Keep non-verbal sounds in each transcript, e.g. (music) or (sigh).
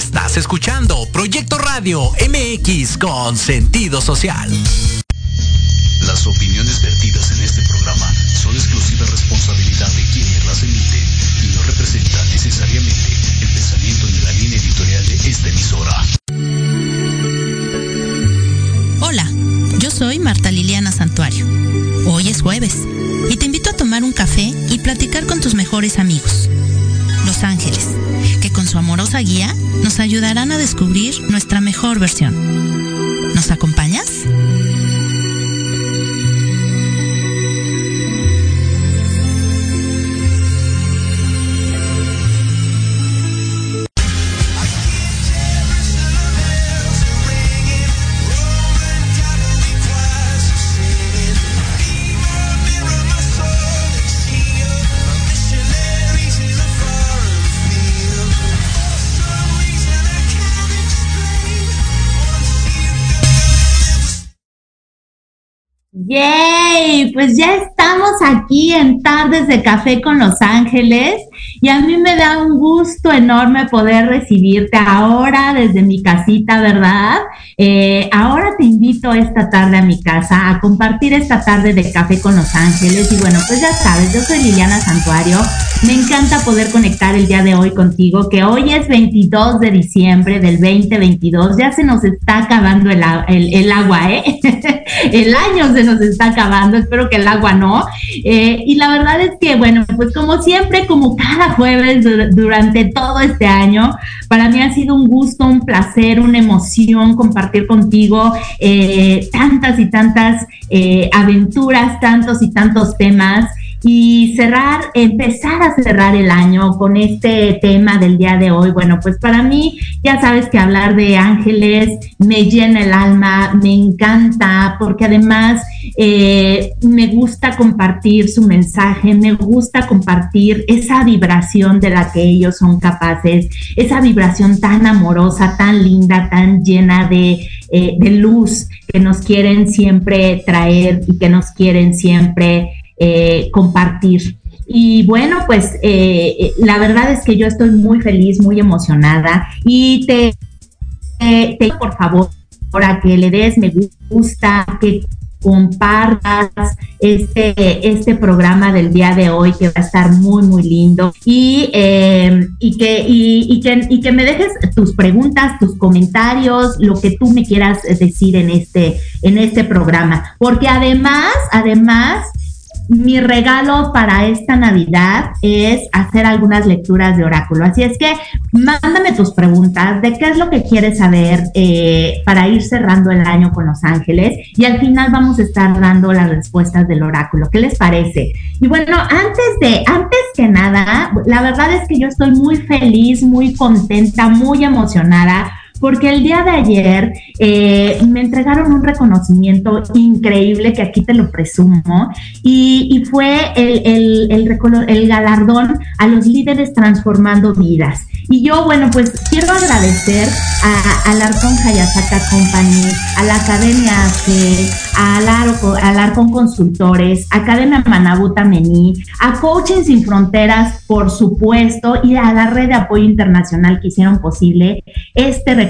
Estás escuchando Proyecto Radio MX con sentido social. Las opiniones vertidas en este programa son exclusiva responsabilidad de quienes las emiten y no representan necesariamente el pensamiento ni la línea editorial de esta emisora. Hola, yo soy Marta Liliana Santuario. Hoy es jueves y te invito a tomar un café y platicar con tus mejores amigos. Amorosa guía nos ayudarán a descubrir nuestra mejor versión. ¿Nos acompañas? Yay, pues ya estamos aquí en Tardes de Café con Los Ángeles y a mí me da un gusto enorme poder recibirte ahora desde mi casita, ¿verdad? Eh, ahora te invito esta tarde a mi casa a compartir esta tarde de Café con Los Ángeles y bueno, pues ya sabes, yo soy Liliana Santuario, me encanta poder conectar el día de hoy contigo, que hoy es 22 de diciembre del 2022, ya se nos está acabando el, el agua, ¿eh? (laughs) el año se nos está acabando, espero que el agua no. Eh, y la verdad es que, bueno, pues como siempre, como cada jueves durante todo este año, para mí ha sido un gusto, un placer, una emoción compartir contigo eh, tantas y tantas eh, aventuras, tantos y tantos temas y cerrar, empezar a cerrar el año con este tema del día de hoy. Bueno, pues para mí, ya sabes que hablar de ángeles me llena el alma, me encanta, porque además eh, me gusta compartir su mensaje, me gusta compartir esa vibración de la que ellos son capaces, esa vibración tan amorosa, tan linda, tan llena de, eh, de luz que nos quieren siempre traer y que nos quieren siempre eh, compartir. Y bueno, pues eh, eh, la verdad es que yo estoy muy feliz, muy emocionada y te, te por favor para que le des me gusta, que compartas este, este programa del día de hoy que va a estar muy, muy lindo y, y, que, y, que, y que me dejes tus preguntas, tus comentarios, lo que tú me quieras decir en este, en este programa. Porque además, además, mi regalo para esta Navidad es hacer algunas lecturas de oráculo. Así es que mándame tus preguntas de qué es lo que quieres saber eh, para ir cerrando el año con Los Ángeles y al final vamos a estar dando las respuestas del oráculo. ¿Qué les parece? Y bueno, antes de, antes que nada, la verdad es que yo estoy muy feliz, muy contenta, muy emocionada porque el día de ayer eh, me entregaron un reconocimiento increíble que aquí te lo presumo y, fue el, el, el, galardón a los líderes transformando vidas. Y yo, bueno, pues quiero agradecer a, Arcon Hayasaka Company, a la Academia AC, a Arcon Consultores, Academia Manabuta Mení, a Coaching Sin Fronteras, por supuesto, y a la red de apoyo internacional que hicieron posible este reconocimiento,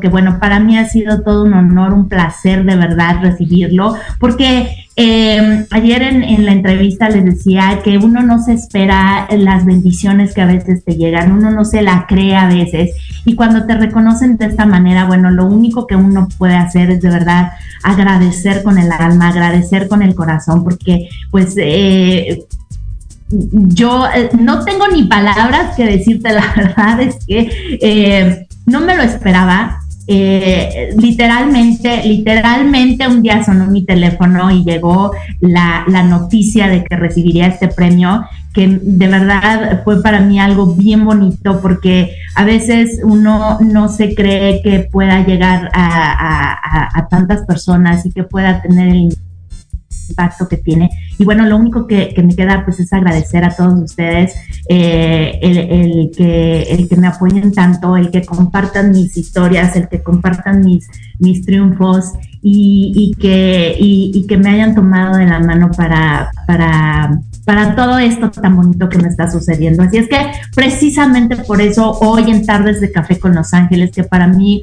que bueno, para mí ha sido todo un honor, un placer de verdad recibirlo, porque eh, ayer en, la entrevista les decía que uno no se espera las bendiciones que a veces te llegan, uno no se la cree a veces y cuando te reconocen de esta manera, bueno, lo único que uno puede hacer es de verdad agradecer con el alma, agradecer con el corazón, porque pues... Eh, yo eh, no tengo ni palabras que decirte, la (laughs) verdad es que no me lo esperaba, eh, literalmente, literalmente un día sonó mi teléfono y llegó la, la, noticia de que recibiría este premio, que de verdad fue para mí algo bien bonito porque a veces uno no se cree que pueda llegar a, a, a tantas personas y que pueda tener el impacto que tiene. Y bueno, lo único que, me queda pues es agradecer a todos ustedes eh, el, que, el que me apoyen tanto, el que compartan mis historias, el que compartan mis, mis triunfos y, que, y, que me hayan tomado de la mano para, para para todo esto tan bonito que me está sucediendo. Así es que precisamente por eso hoy en Tardes de Café con Los Ángeles, que para mí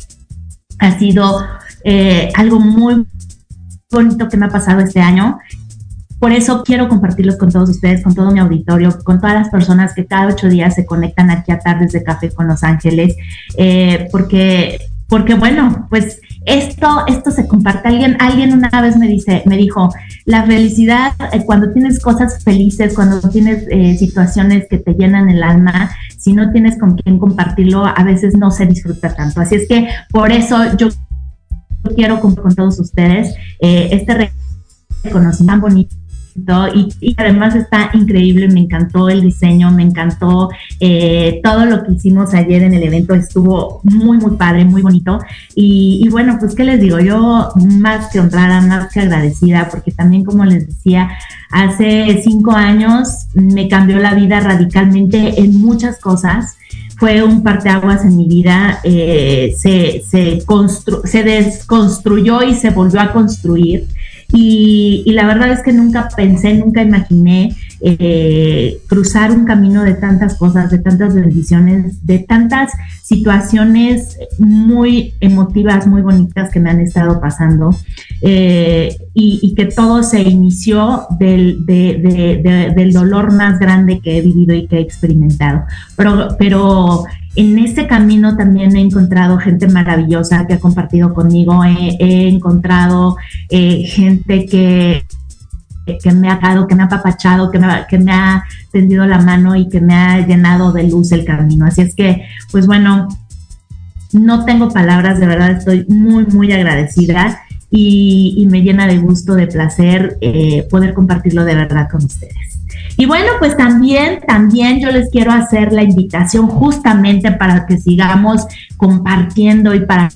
ha sido eh, algo muy bonito que me ha pasado este año. Por eso quiero compartirlos con todos ustedes, con todo mi auditorio, con todas las personas que cada ocho días se conectan aquí a Tardes de Café con Los Ángeles, eh, porque, porque bueno, pues esto, esto se comparte. Alguien, alguien una vez me dice, me dijo, la felicidad, eh, cuando tienes cosas felices, cuando tienes situaciones que te llenan el alma, si no tienes con quién compartirlo, a veces no se disfruta tanto. Así es que por eso yo quiero con, con todos ustedes eh, este reconocimiento tan bonito y, además está increíble, me encantó el diseño, me encantó eh, todo lo que hicimos ayer en el evento, estuvo muy, muy padre, muy bonito. Y, y, bueno, pues qué les digo, yo más que honrada, más que agradecida, porque también como les decía, hace cinco años me cambió la vida radicalmente en muchas cosas fue un parteaguas en mi vida, eh, se, se, se desconstruyó y se volvió a construir. Y, la verdad es que nunca pensé, nunca imaginé eh, cruzar un camino de tantas cosas, de tantas bendiciones, de tantas situaciones muy emotivas, muy bonitas que me han estado pasando eh, y, que todo se inició del, dolor más grande que he vivido y que he experimentado. Pero, pero en ese camino también he encontrado gente maravillosa que ha compartido conmigo, he, encontrado eh, gente que, que me ha dado, que me ha apapachado, que me, que ha tendido la mano y que me ha llenado de luz el camino. Así es que, pues bueno, no tengo palabras, de verdad estoy muy, muy agradecida y, me llena de gusto, de placer eh, poder compartirlo de verdad con ustedes. Y bueno, pues también, también yo les quiero hacer la invitación justamente para que sigamos compartiendo y para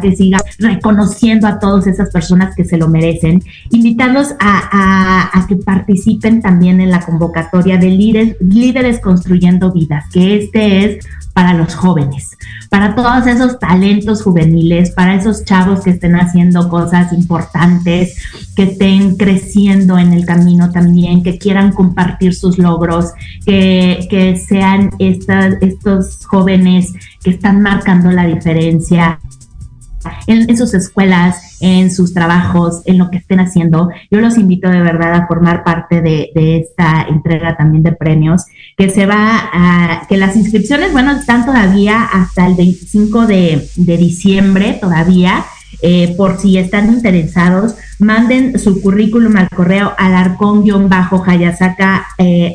que siga reconociendo a todas esas personas que se lo merecen, invitarlos a, que participen también en la convocatoria de líderes, construyendo vidas, que este es para los jóvenes, para todos esos talentos juveniles, para esos chavos que estén haciendo cosas importantes, que estén creciendo en el camino también, que quieran compartir sus logros, que, sean estos jóvenes que están marcando la diferencia en, sus escuelas, en sus trabajos, en lo que estén haciendo. Yo los invito de verdad a formar parte de, esta entrega también de premios, que se va a, que las inscripciones, bueno, están todavía hasta el 25 de, diciembre, todavía. Eh, por si están interesados, manden su currículum al correo alarcón-hayasaka eh,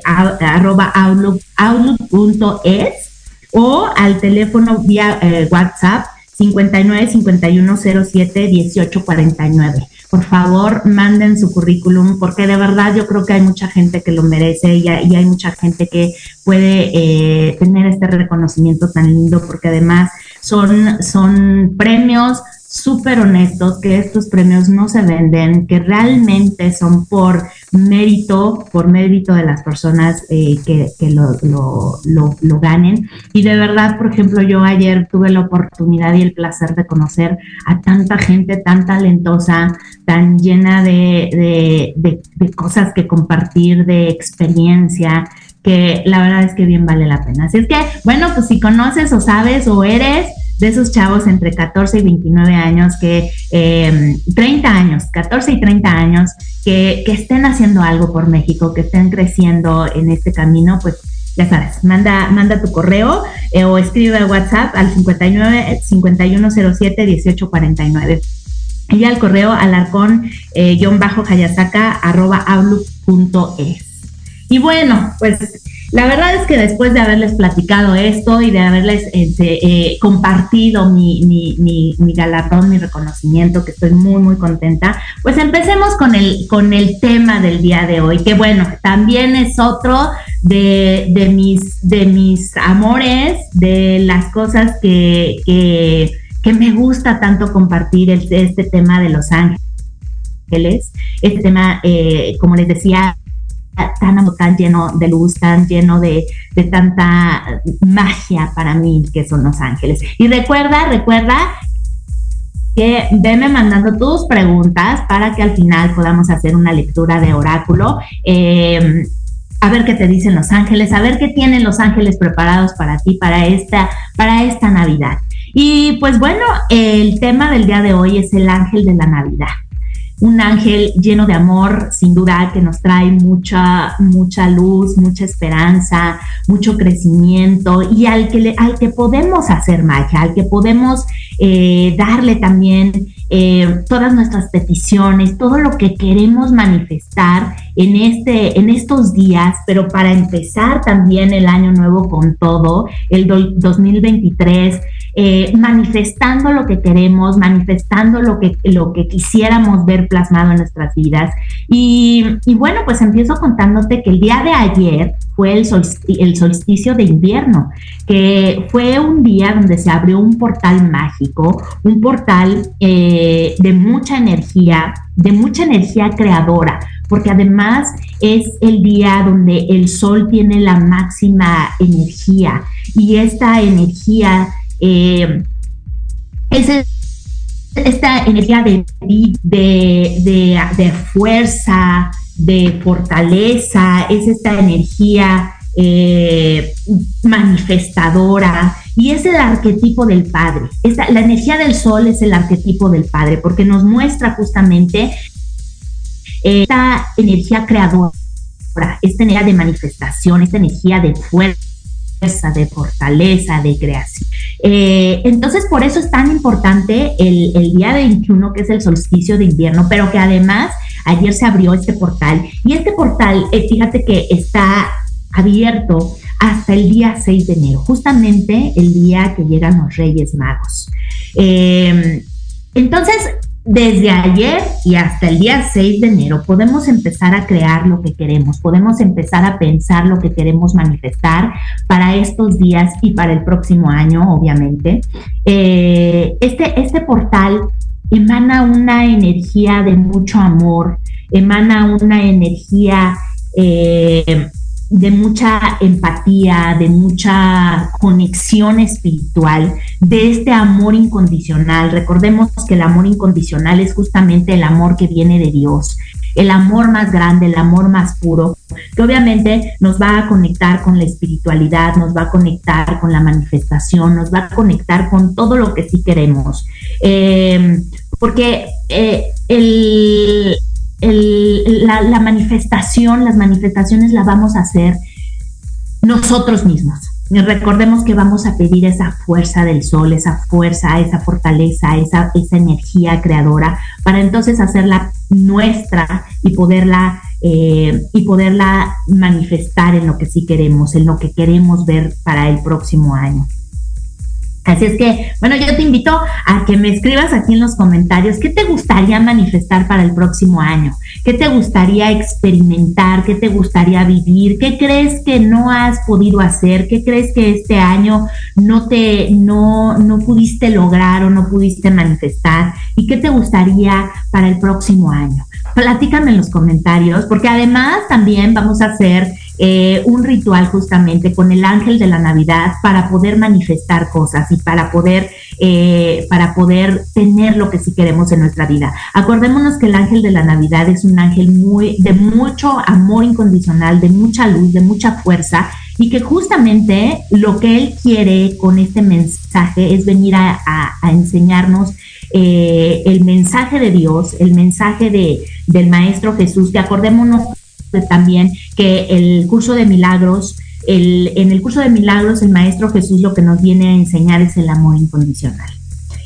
o al teléfono vía eh, WhatsApp 59 51 07 18 49. Por favor, manden su currículum porque de verdad yo creo que hay mucha gente que lo merece y hay, mucha gente que puede eh, tener este reconocimiento tan lindo porque además son, son premios, súper honestos, que estos premios no se venden, que realmente son por mérito, por mérito de las personas eh, que, lo, lo, ganen. Y de verdad, por ejemplo, yo ayer tuve la oportunidad y el placer de conocer a tanta gente tan talentosa, tan llena de, de cosas que compartir, de experiencia, que la verdad es que bien vale la pena. Así es que, bueno, pues si conoces o sabes o eres de esos chavos entre 14 y 29 años, que 30 em, años, 14 y 30 años, que, estén haciendo algo por México, que estén creciendo en este camino, pues ya sabes, manda, manda tu correo eh, o escribe al WhatsApp al 59 5107 1849 y al correo alarcón-hayasaka eh, arroba. Y bueno, pues la verdad es que después de haberles platicado esto y de haberles este, eh, compartido mi, galardón, mi reconocimiento, que estoy muy, muy contenta, pues empecemos con el, con el tema del día de hoy, que bueno, también es otro de, de mis, de mis amores, de las cosas que, que, que me gusta tanto compartir, este tema de Los Ángeles, este tema, eh, como les decía, tan, lleno de luz, tan lleno de, tanta magia para mí que son los ángeles. Y recuerda, recuerda que veme mandando tus preguntas para que al final podamos hacer una lectura de oráculo. Eh, a ver qué te dicen los ángeles, a ver qué tienen los ángeles preparados para ti para esta, para esta Navidad. Y pues bueno, el tema del día de hoy es el ángel de la Navidad un ángel lleno de amor, sin duda, que nos trae mucha, mucha luz, mucha esperanza, mucho crecimiento y al que, al que podemos hacer magia, al que podemos eh, darle también eh, todas nuestras peticiones, todo lo que queremos manifestar en, este, en estos días, pero para empezar también el año nuevo con todo, el 2023, eh, manifestando lo que queremos, manifestando lo que, lo que quisiéramos ver plasmado en nuestras vidas. Y, bueno, pues empiezo contándote que el día de ayer fue el, el solsticio de invierno, que fue un día donde se abrió un portal mágico, un portal eh, de mucha energía, de mucha energía creadora, porque además es el día donde el sol tiene la máxima energía y esta energía eh, es esta energía de, de, fuerza, de fortaleza, es esta energía eh, manifestadora y es el arquetipo del Padre. la energía del Sol es el arquetipo del Padre porque nos muestra justamente esta energía creadora, esta energía de manifestación, esta energía de fuerza de fortaleza, de creación. Eh, entonces, por eso es tan importante el, día 21, que es el solsticio de invierno, pero que además ayer se abrió este portal. Y este portal, eh, fíjate que está abierto hasta el día 6 de enero, justamente el día que llegan los Reyes Magos. Eh, entonces, desde ayer y hasta el día 6 de enero podemos empezar a crear lo que queremos, podemos empezar a pensar lo que queremos manifestar para estos días y para el próximo año, obviamente. Eh, este, este portal emana una energía de mucho amor, emana una energía eh, de mucha empatía, de mucha conexión espiritual, de este amor incondicional. Recordemos que el amor incondicional es justamente el amor que viene de Dios, el amor más grande, el amor más puro, que obviamente nos va a conectar con la espiritualidad, nos va a conectar con la manifestación, nos va a conectar con todo lo que sí queremos. Eh, porque eh, el, la, manifestación, las manifestaciones las vamos a hacer nosotros mismos. recordemos que vamos a pedir esa fuerza del sol, esa fuerza, esa fortaleza, esa, esa energía creadora, para entonces hacerla nuestra y poderla, eh, y poderla manifestar en lo que sí queremos, en lo que queremos ver para el próximo año. Así es que, bueno, yo te invito a que me escribas aquí en los comentarios qué te gustaría manifestar para el próximo año, qué te gustaría experimentar, qué te gustaría vivir, qué crees que no has podido hacer, qué crees que este año no te, no, no pudiste lograr o no pudiste manifestar y qué te gustaría para el próximo año. Platícame en los comentarios, porque además también vamos a hacer eh, un ritual justamente con el ángel de la Navidad para poder manifestar cosas y para poder, eh, para poder tener lo que sí queremos en nuestra vida. Acordémonos que el ángel de la Navidad es un ángel muy, de mucho amor incondicional, de mucha luz, de mucha fuerza y que justamente lo que él quiere con este mensaje es venir a, enseñarnos eh, el mensaje de Dios, el mensaje de, del Maestro Jesús, que acordémonos también que el curso de milagros, el, en el curso de milagros el Maestro Jesús lo que nos viene a enseñar es el amor incondicional.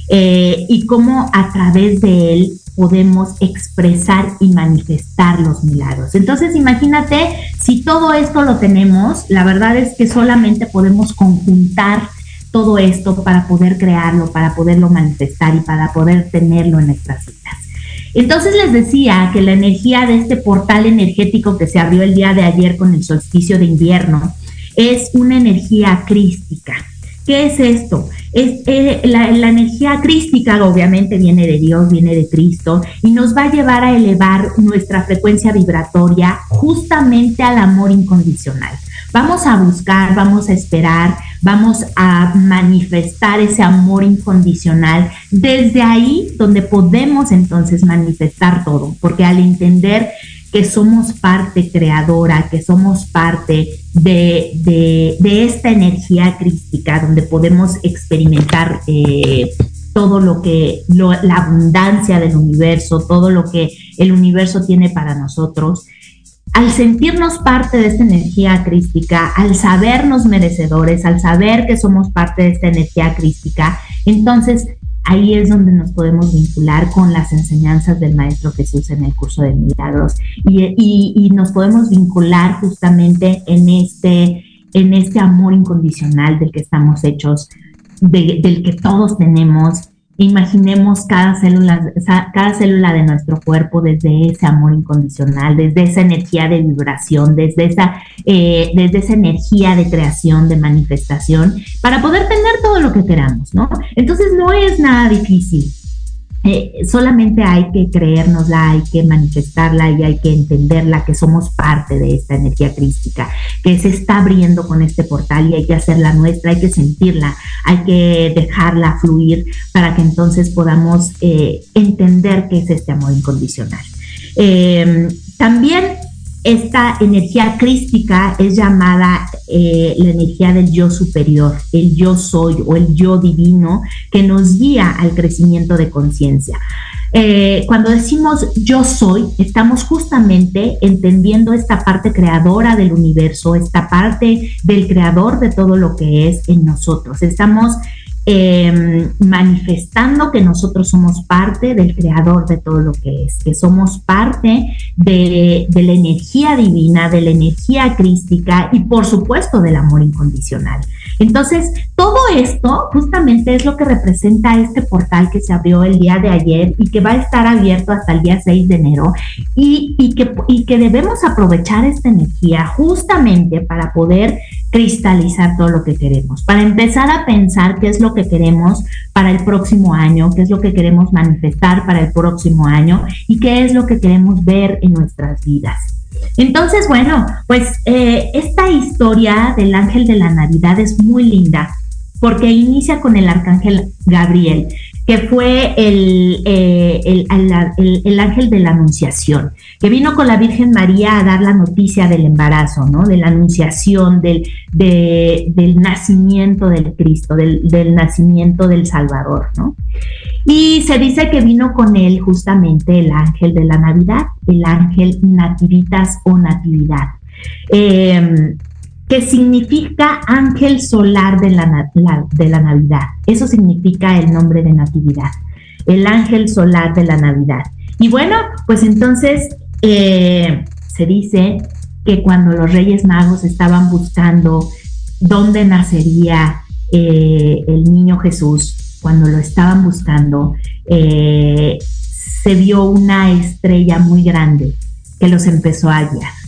Eh, y cómo a través de él podemos expresar y manifestar los milagros. Entonces, imagínate, si todo esto lo tenemos, la verdad es que solamente podemos conjuntar todo esto para poder crearlo, para poderlo manifestar y para poder tenerlo en nuestras vidas. Entonces les decía que la energía de este portal energético que se abrió el día de ayer con el solsticio de invierno es una energía crística. ¿Qué es esto? Es, eh, la, la, energía crística obviamente viene de Dios, viene de Cristo y nos va a llevar a elevar nuestra frecuencia vibratoria justamente al amor incondicional. Vamos a buscar, vamos a esperar, vamos a manifestar ese amor incondicional. Desde ahí donde podemos entonces manifestar todo, porque al entender que somos parte creadora, que somos parte de, esta energía crística, donde podemos experimentar eh, todo lo que, la abundancia del universo, todo lo que el universo tiene para nosotros. Al sentirnos parte de esta energía crística, al sabernos merecedores, al saber que somos parte de esta energía crística, entonces ahí es donde nos podemos vincular con las enseñanzas del Maestro Jesús en el curso de milagros. Y, nos podemos vincular justamente en este, en este amor incondicional del que estamos hechos, del que todos tenemos Imaginemos cada célula, cada célula de nuestro cuerpo desde ese amor incondicional, desde esa energía de vibración, desde esa, eh, desde esa energía de creación, de manifestación, para poder tener todo lo que queramos, ¿no? Entonces no es nada difícil. Eh, solamente hay que creérnosla, hay que manifestarla y hay que entenderla que somos parte de esta energía crística, que se está abriendo con este portal y hay que hacerla nuestra, hay que sentirla, hay que dejarla fluir para que entonces podamos eh, entender qué es este amor incondicional. Eh, también esta energía crística es llamada eh, la energía del yo superior, el yo soy o el yo divino que nos guía al crecimiento de conciencia. Eh, cuando decimos yo soy, estamos justamente entendiendo esta parte creadora del universo, esta parte del creador de todo lo que es en nosotros. Estamos Em, manifestando que nosotros somos parte del creador de todo lo que es, que somos parte de, de, la energía divina, de la energía crística y por supuesto del amor incondicional. Entonces, todo esto justamente es lo que representa este portal que se abrió el día de ayer y que va a estar abierto hasta el día 6 de enero y, y, que, y que debemos aprovechar esta energía justamente para poder cristalizar todo lo que queremos, para empezar a pensar qué es lo que queremos para el próximo año, qué es lo que queremos manifestar para el próximo año y qué es lo que queremos ver en nuestras vidas. Entonces, bueno, pues eh, esta historia del ángel de la Navidad es muy linda porque inicia con el arcángel Gabriel, que fue el, eh, el, ángel de la Anunciación, que vino con la Virgen María a dar la noticia del embarazo, ¿no? De la Anunciación, del, del nacimiento del Cristo, del, del, nacimiento del Salvador, ¿no? Y se dice que vino con él justamente el ángel de la Navidad, el ángel nativitas o natividad. Eh, que significa ángel solar de la, de la Navidad. Eso significa el nombre de Natividad, el ángel solar de la Navidad. Y bueno, pues entonces eh, se dice que cuando los Reyes Magos estaban buscando dónde nacería eh, el niño Jesús, cuando lo estaban buscando, eh, se vio una estrella muy grande que los empezó a guiar.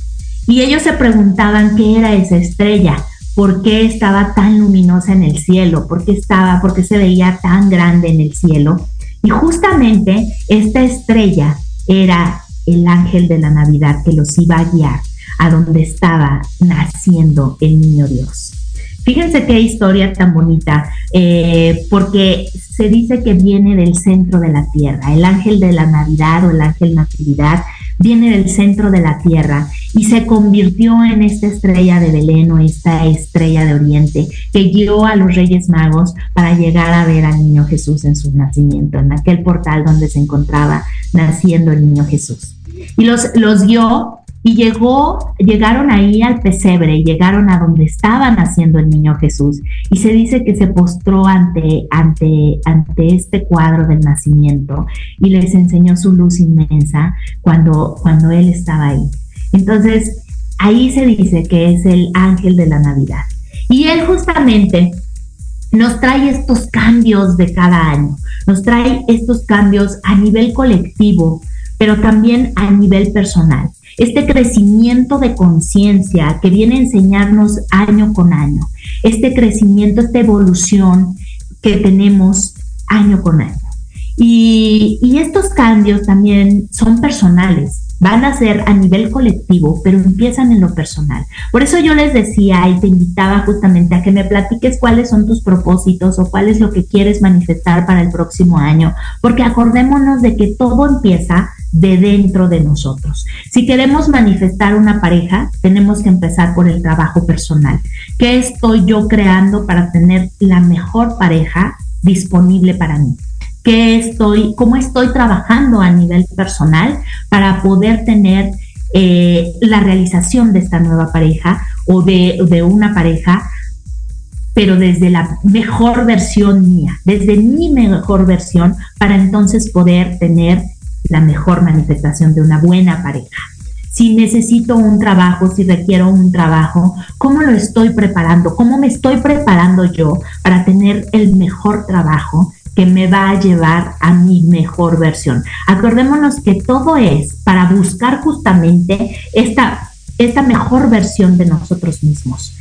Y ellos se preguntaban qué era esa estrella, por qué estaba tan luminosa en el cielo, por qué estaba, por qué se veía tan grande en el cielo. Y justamente esta estrella era el ángel de la Navidad que los iba a guiar a donde estaba naciendo el niño Dios. Fíjense qué historia tan bonita, eh, porque se dice que viene del centro de la tierra. El ángel de la Navidad o el ángel Natividad viene del centro de la tierra y se convirtió en esta estrella de Belén o esta estrella de Oriente que guió a los Reyes Magos para llegar a ver al niño Jesús en su nacimiento, en aquel portal donde se encontraba naciendo el niño Jesús. Y los, los guió y llegó, llegaron ahí al pesebre, llegaron a donde estaba naciendo el niño Jesús. Y se dice que se postró ante, ante, ante este cuadro del nacimiento y les enseñó su luz inmensa cuando, cuando él estaba ahí. Entonces, ahí se dice que es el ángel de la Navidad. Y él justamente nos trae estos cambios de cada año, nos trae estos cambios a nivel colectivo, pero también a nivel personal este crecimiento de conciencia que viene a enseñarnos año con año, este crecimiento, esta evolución que tenemos año con año. Y, estos cambios también son personales van a ser a nivel colectivo, pero empiezan en lo personal. Por eso yo les decía y te invitaba justamente a que me platiques cuáles son tus propósitos o cuál es lo que quieres manifestar para el próximo año, porque acordémonos de que todo empieza de dentro de nosotros. Si queremos manifestar una pareja, tenemos que empezar por el trabajo personal. ¿Qué estoy yo creando para tener la mejor pareja disponible para mí? Qué estoy, cómo estoy trabajando a nivel personal para poder tener eh, la realización de esta nueva pareja o de, de una pareja, pero desde la mejor versión mía, desde mi mejor versión, para entonces poder tener la mejor manifestación de una buena pareja. Si necesito un trabajo, si requiero un trabajo, ¿cómo lo estoy preparando? ¿Cómo me estoy preparando yo para tener el mejor trabajo que me va a llevar a mi mejor versión. Acordémonos que todo es para buscar justamente esta, esta mejor versión de nosotros mismos.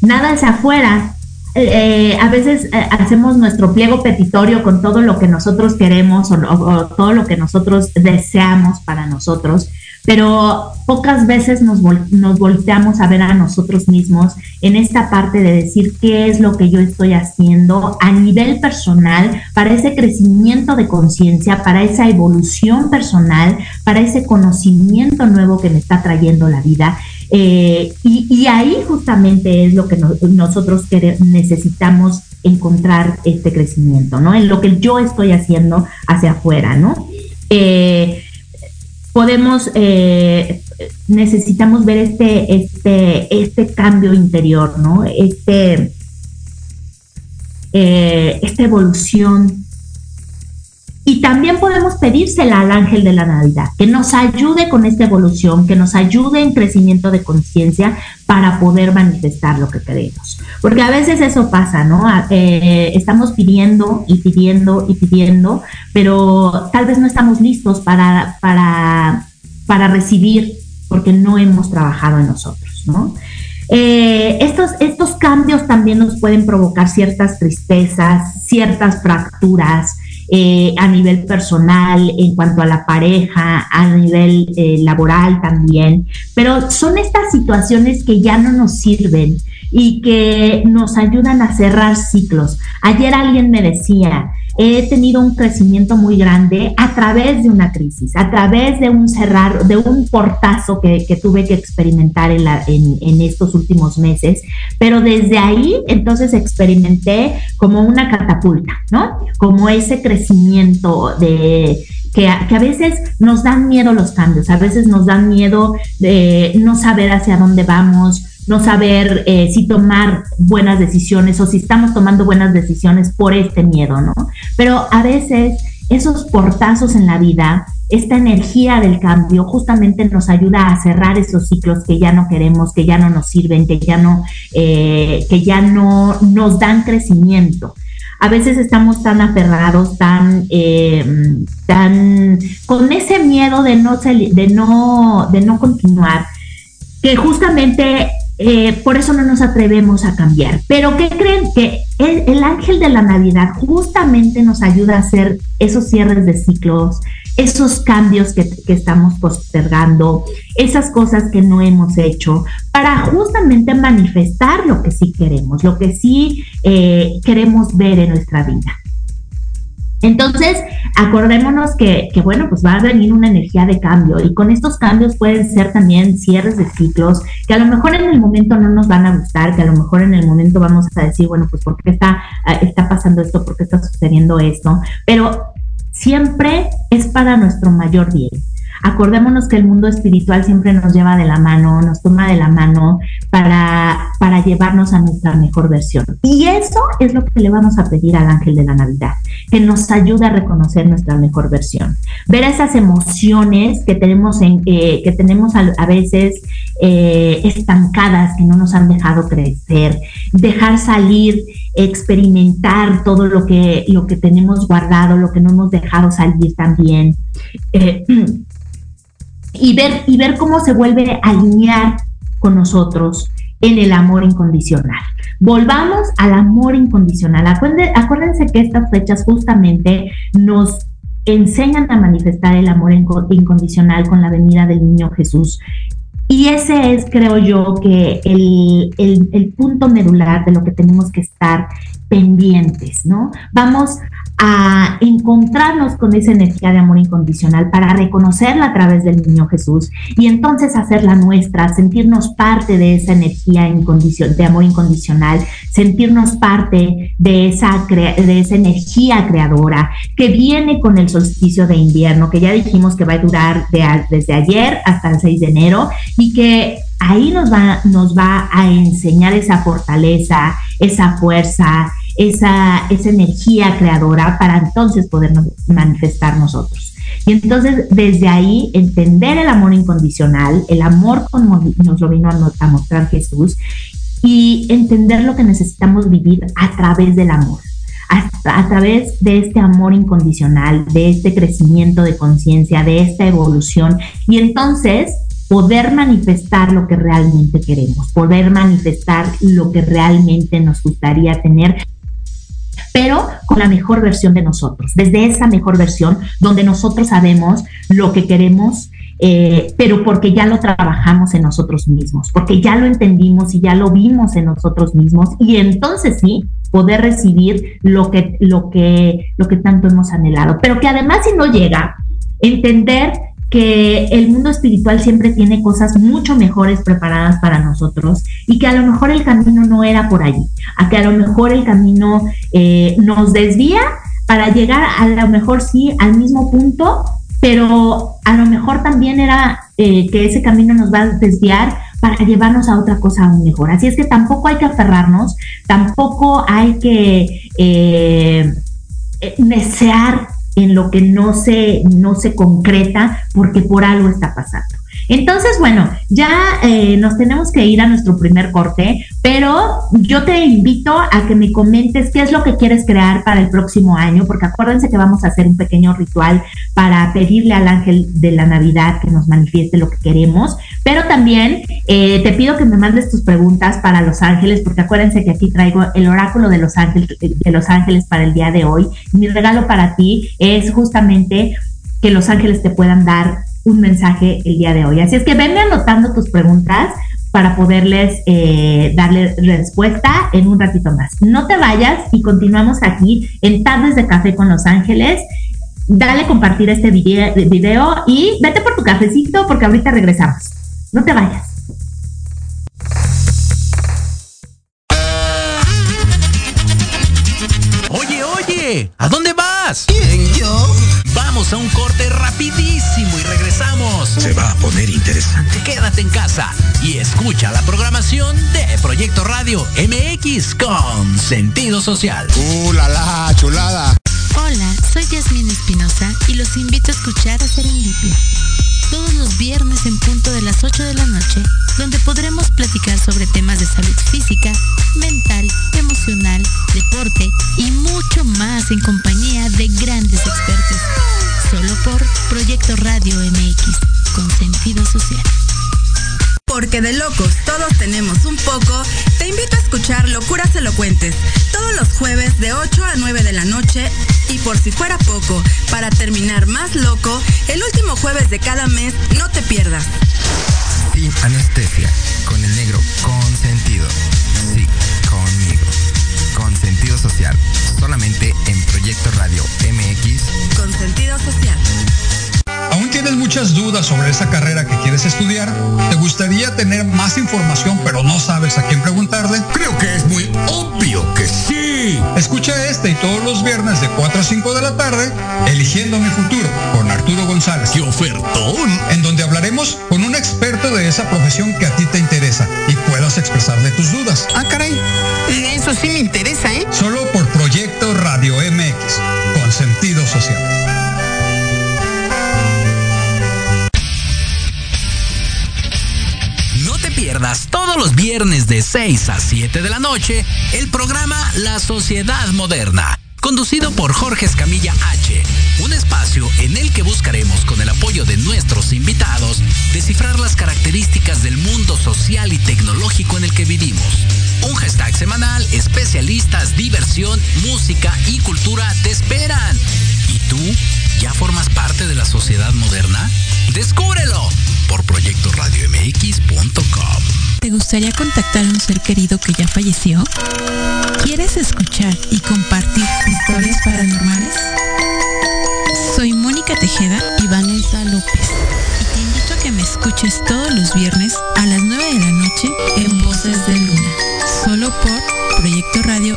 Nada es afuera. Eh, a veces eh, hacemos nuestro pliego petitorio con todo lo que nosotros queremos o todo lo que nosotros deseamos para nosotros pero pocas veces nos, volteamos a ver a nosotros mismos en esta parte de decir qué es lo que yo estoy haciendo a nivel personal para ese crecimiento de conciencia, para esa evolución personal, para ese conocimiento nuevo que me está trayendo la vida. Eh, y, ahí justamente es lo que nosotros necesitamos encontrar este crecimiento, ¿no? En lo que yo estoy haciendo hacia afuera, ¿no? Eh, podemos, eh, necesitamos ver este, este, este cambio interior, ¿no? Este, eh, esta evolución y también podemos pedírsela al ángel de la Navidad, que nos ayude con esta evolución, que nos ayude en crecimiento de conciencia para poder manifestar lo que queremos. Porque a veces eso pasa, ¿no? Eh, estamos pidiendo y pidiendo y pidiendo, pero tal vez no estamos listos para, para, para recibir porque no hemos trabajado en nosotros, ¿no? Eh, estos, estos cambios también nos pueden provocar ciertas tristezas, ciertas fracturas, eh, a nivel personal, en cuanto a la pareja, a nivel eh, laboral también, pero son estas situaciones que ya no nos sirven y que nos ayudan a cerrar ciclos. Ayer alguien me decía, he tenido un crecimiento muy grande a través de una crisis, a través de un cerrar, de un portazo que, tuve que experimentar en, en, estos últimos meses, pero desde ahí entonces experimenté como una catapulta, ¿no? Como ese crecimiento de que que a, veces nos dan miedo los cambios, a veces nos dan miedo de no saber hacia dónde vamos, no saber eh, si tomar buenas decisiones o si estamos tomando buenas decisiones por este miedo, ¿no? Pero a veces esos portazos en la vida, esta energía del cambio justamente nos ayuda a cerrar esos ciclos que ya no queremos, que ya no nos sirven, que ya no, eh, que ya no nos dan crecimiento. A veces estamos tan aferrados, tan, eh, tan con ese miedo de no, de no, de no continuar, que justamente eh, por eso no nos atrevemos a cambiar. Pero ¿qué creen? Que el, ángel de la Navidad justamente nos ayuda a hacer esos cierres de ciclos, esos cambios que, estamos postergando, esas cosas que no hemos hecho, para justamente manifestar lo que sí queremos, lo que sí eh, queremos ver en nuestra vida. Entonces, acordémonos que, bueno, pues va a venir una energía de cambio y con estos cambios pueden ser también cierres de ciclos que a lo mejor en el momento no nos van a gustar, que a lo mejor en el momento vamos a decir, bueno, pues ¿por qué está, ah, está pasando esto? ¿Por qué está sucediendo esto? Pero siempre es para nuestro mayor bien. Acordémonos que el mundo espiritual siempre nos lleva de la mano, nos toma de la mano para, para llevarnos a nuestra mejor versión. Y eso es lo que le vamos a pedir al ángel de la Navidad, que nos ayude a reconocer nuestra mejor versión. Ver esas emociones que tenemos, en, eh, que tenemos a, veces eh, estancadas, que no nos han dejado crecer, dejar salir, experimentar todo lo que, lo que tenemos guardado, lo que no hemos dejado salir también. Eh, (clears throat) y ver, y ver cómo se vuelve a alinear con nosotros en el amor incondicional. Volvamos al amor incondicional. Acuérdense, que estas fechas justamente nos enseñan a manifestar el amor incondicional con la venida del niño Jesús. Y ese es, creo yo, que el, el, punto medular de lo que tenemos que estar pendientes, ¿no? Vamos a encontrarnos con esa energía de amor incondicional para reconocerla a través del niño Jesús y entonces hacerla nuestra, sentirnos parte de esa energía de amor incondicional, sentirnos parte de esa, de esa energía creadora que viene con el solsticio de invierno, que ya dijimos que va a durar desde ayer hasta el 6 de enero y que ahí nos va, nos va a enseñar esa fortaleza, esa fuerza, esa, esa energía creadora para entonces poder manifestar nosotros. Y entonces desde ahí entender el amor incondicional, el amor como nos lo vino a, mostrar Jesús y entender lo que necesitamos vivir a través del amor. A, a, través de este amor incondicional, de este crecimiento de conciencia, de esta evolución. Y entonces poder manifestar lo que realmente queremos, poder manifestar lo que realmente nos gustaría tener pero con la mejor versión de nosotros, desde esa mejor versión donde nosotros sabemos lo que queremos, eh, pero porque ya lo trabajamos en nosotros mismos, porque ya lo entendimos y ya lo vimos en nosotros mismos y entonces sí poder recibir lo que, lo que, lo que tanto hemos anhelado, pero que además si no llega, entender que el mundo espiritual siempre tiene cosas mucho mejores preparadas para nosotros y que a lo mejor el camino no era por allí, a que a lo mejor el camino eh, nos desvía para llegar a lo mejor sí al mismo punto, pero a lo mejor también era eh, que ese camino nos va a desviar para llevarnos a otra cosa aún mejor. Así es que tampoco hay que aferrarnos, tampoco hay que eh, desear en lo que no se, no se concreta porque por algo está pasando. Entonces, bueno, ya eh, nos tenemos que ir a nuestro primer corte, pero yo te invito a que me comentes qué es lo que quieres crear para el próximo año, porque acuérdense que vamos a hacer un pequeño ritual para pedirle al ángel de la Navidad que nos manifieste lo que queremos, pero también eh, te pido que me mandes tus preguntas para los ángeles, porque acuérdense que aquí traigo el oráculo de los ángeles, de los ángeles para el día de hoy. Mi regalo para ti es justamente que los ángeles te puedan dar un mensaje el día de hoy. Así es que venme anotando tus preguntas para poderles eh, darle respuesta en un ratito más. No te vayas y continuamos aquí en Tardes de Café con Los Ángeles. Dale compartir este video y vete por tu cafecito porque ahorita regresamos. No te vayas. Oye, oye, ¿a dónde vas? ¿Quién, yo? Vamos a un corte rapidísimo regresamos. Se va a poner interesante. Quédate en casa y escucha la programación de Proyecto Radio MX con sentido social. ¡Uh, la, la chulada! Hola, soy Yasmin Espinosa y los invito a escuchar a Serendipia. Todos los viernes en punto de las 8 de la noche, donde podremos platicar sobre temas de salud física, mental, emocional, deporte y mucho más en compañía de grandes expertos solo por Proyecto Radio MX, con sentido social. Porque de locos todos tenemos un poco, te invito a escuchar Locuras Elocuentes, todos los jueves de 8 a 9 de la noche y por si fuera poco, para terminar más loco, el último jueves de cada mes, no te pierdas. Sin anestesia, con el negro consentido. Sí, sentido social, solamente en Proyecto Radio MX. Con sentido social. ¿Aún tienes muchas dudas sobre esa carrera que quieres estudiar? ¿Te gustaría tener más información pero no sabes a quién preguntarle? Creo que es muy obvio que sí. Escucha este y todos los viernes de 4 a 5 de la tarde, Eligiendo mi futuro, con Arturo González. ¡Qué ofertón! En donde hablaremos con un experto de esa profesión que a ti te interesa y puedas expresarle tus dudas. Ah, caray. Eso sí me interesa, ¿eh? Solo por Proyecto Radio MX, con sentido social. pierdas todos los viernes de 6 a 7 de la noche el programa La Sociedad Moderna, conducido por Jorge Escamilla H, un espacio en el que buscaremos con el apoyo de nuestros invitados descifrar las características del mundo social y tecnológico en el que vivimos. Un hashtag semanal, especialistas, diversión, música y cultura te esperan tú ya formas parte de la sociedad moderna? Descúbrelo por proyectoradiomx.com. ¿Te gustaría contactar a un ser querido que ya falleció? ¿Quieres escuchar y compartir historias paranormales? Soy Mónica Tejeda y Vanessa López y te invito a que me escuches todos los viernes a las 9 de la noche en Voces de Luna, solo por Proyecto Radio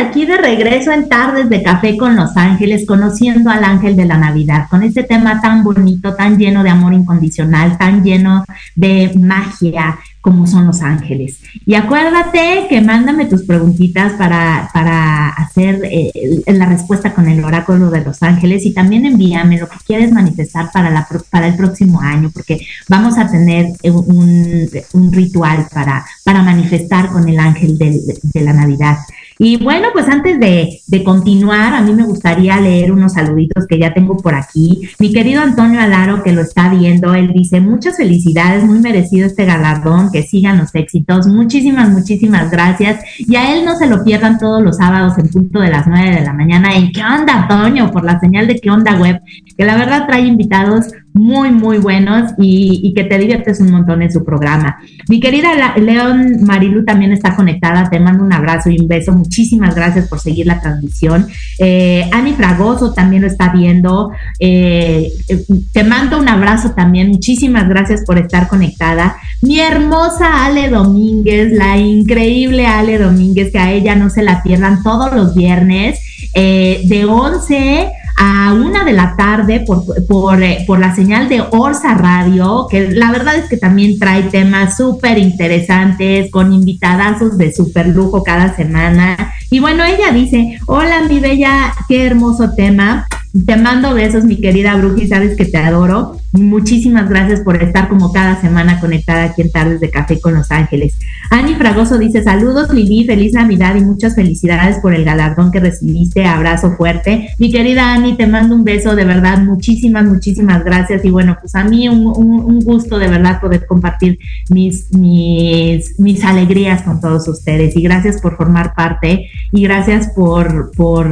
Aquí de regreso en Tardes de Café con Los Ángeles, conociendo al ángel de la Navidad, con este tema tan bonito, tan lleno de amor incondicional, tan lleno de magia como son los ángeles. Y acuérdate que mándame tus preguntitas para, para hacer eh, la respuesta con el oráculo de los ángeles y también envíame lo que quieres manifestar para, para el próximo año, porque vamos a tener un, un ritual para, para manifestar con el ángel de, de la Navidad. Y bueno, pues antes de, de, continuar, a mí me gustaría leer unos saluditos que ya tengo por aquí. Mi querido Antonio Alaro, que lo está viendo, él dice, muchas felicidades, muy merecido este galardón, que sigan los éxitos. Muchísimas, muchísimas gracias. Y a él no se lo pierdan todos los sábados en punto de las 9 de la mañana en ¿Qué onda, Antonio? Por la señal de ¿Qué onda web? Que la verdad trae invitados muy, muy buenos y, y, que te diviertes un montón en su programa. Mi querida León Marilu también está conectada, te mando un abrazo y un beso. Muchísimas gracias por seguir la transmisión. Eh, Ani Fragoso también lo está viendo. Eh, te mando un abrazo también. Muchísimas gracias por estar conectada. Mi hermosa Ale Domínguez, la increíble Ale Domínguez, que a ella no se la pierdan todos los viernes eh, de 11 a una de la tarde por, por, eh, por, la señal de Orsa Radio, que la verdad es que también trae temas súper interesantes con invitadazos de súper lujo cada semana. Y bueno, ella dice, hola mi bella, qué hermoso tema. Te mando besos, mi querida Bruji, sabes que te adoro. Muchísimas gracias por estar como cada semana conectada aquí en Tardes de Café con Los Ángeles. Ani Fragoso dice, saludos Lili, feliz Navidad y muchas felicidades por el galardón que recibiste. Abrazo fuerte. Mi querida Ani, te mando un beso, de verdad, muchísimas, muchísimas gracias. Y bueno, pues a mí un, gusto de verdad poder compartir mis, mis, mis alegrías con todos ustedes. Y gracias por formar parte y gracias por, por,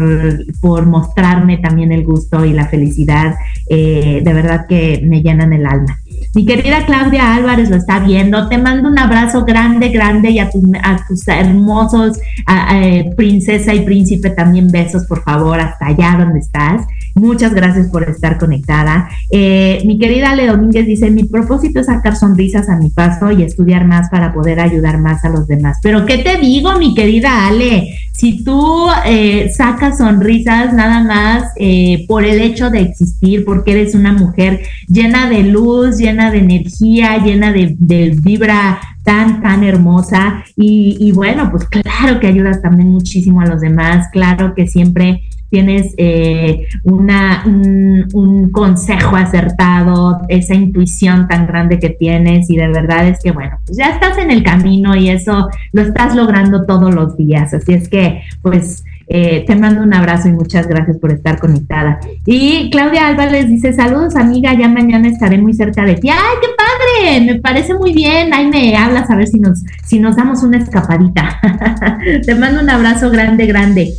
por mostrarme también el gusto y la felicidad. Eh, de verdad que me llenan el alma. Mi querida Claudia Álvarez lo está viendo. Te mando un abrazo grande, grande y a, tu, tus hermosos a, princesa y príncipe también besos, por favor, hasta allá donde estás. Muchas gracias por estar conectada. Eh, mi querida Ale Domínguez dice, mi propósito es sacar sonrisas a mi paso y estudiar más para poder ayudar más a los demás. Pero ¿qué te digo, mi querida Ale? Si tú eh, sacas sonrisas nada más eh, por el hecho de existir, porque eres una mujer llena de luz, llena de energía, llena de, vibra tan, tan hermosa. Y, y, bueno, pues claro que ayudas también muchísimo a los demás, claro que siempre tienes eh, una, un, consejo acertado, esa intuición tan grande que tienes y de verdad es que, bueno, pues ya estás en el camino y eso lo estás logrando todos los días. Así es que, pues, Eh, te mando un abrazo y muchas gracias por estar conectada. Y Claudia Álvarez dice, saludos amiga, ya mañana estaré muy cerca de ti. ¡Ay, qué padre! Me parece muy bien. Ahí me hablas a ver si nos, si nos damos una escapadita. (laughs) te mando un abrazo grande, grande.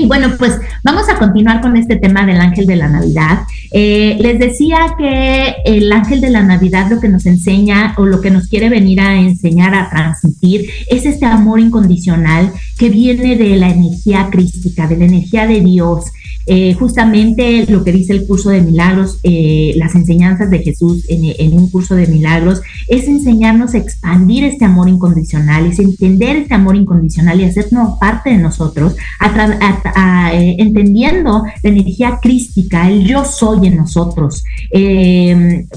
Y bueno, pues vamos a continuar con este tema del ángel de la Navidad. Eh, les decía que el ángel de la Navidad lo que nos enseña o lo que nos quiere venir a enseñar a transmitir es este amor incondicional que viene de la energía crística, de la energía de Dios, eh, justamente lo que dice el curso de milagros, eh, las enseñanzas de Jesús en, un curso de milagros, es enseñarnos a expandir este amor incondicional, es entender este amor incondicional y hacernos parte de nosotros, eh, entendiendo la energía crística, el yo soy en nosotros,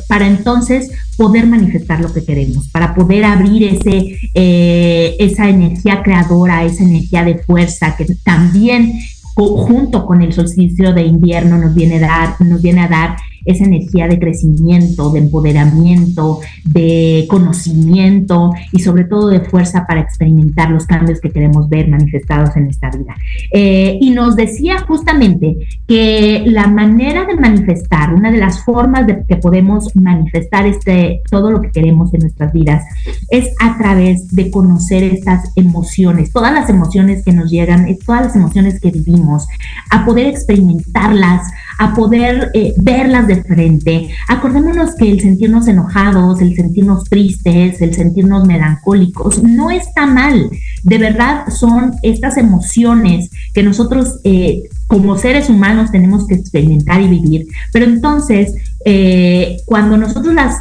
para entonces poder manifestar lo que queremos, para poder abrir ese, esa energía creadora, esa energía de fuerza que también junto con el solsticio de invierno nos viene a dar, nos viene a dar esa energía de crecimiento, de empoderamiento, de conocimiento y sobre todo de fuerza para experimentar los cambios que queremos ver manifestados en esta vida. Eh, y nos decía justamente que la manera de manifestar, una de las formas de que podemos manifestar este, todo lo que queremos en nuestras vidas, es a través de conocer estas emociones, todas las emociones que nos llegan, todas las emociones que vivimos, a poder experimentarlas, a poder eh, verlas de frente. Acordémonos que el sentirnos enojados, el sentirnos tristes, el sentirnos melancólicos, no está mal. De verdad son estas emociones que nosotros eh, como seres humanos tenemos que experimentar y vivir. Pero entonces, eh, cuando nosotros las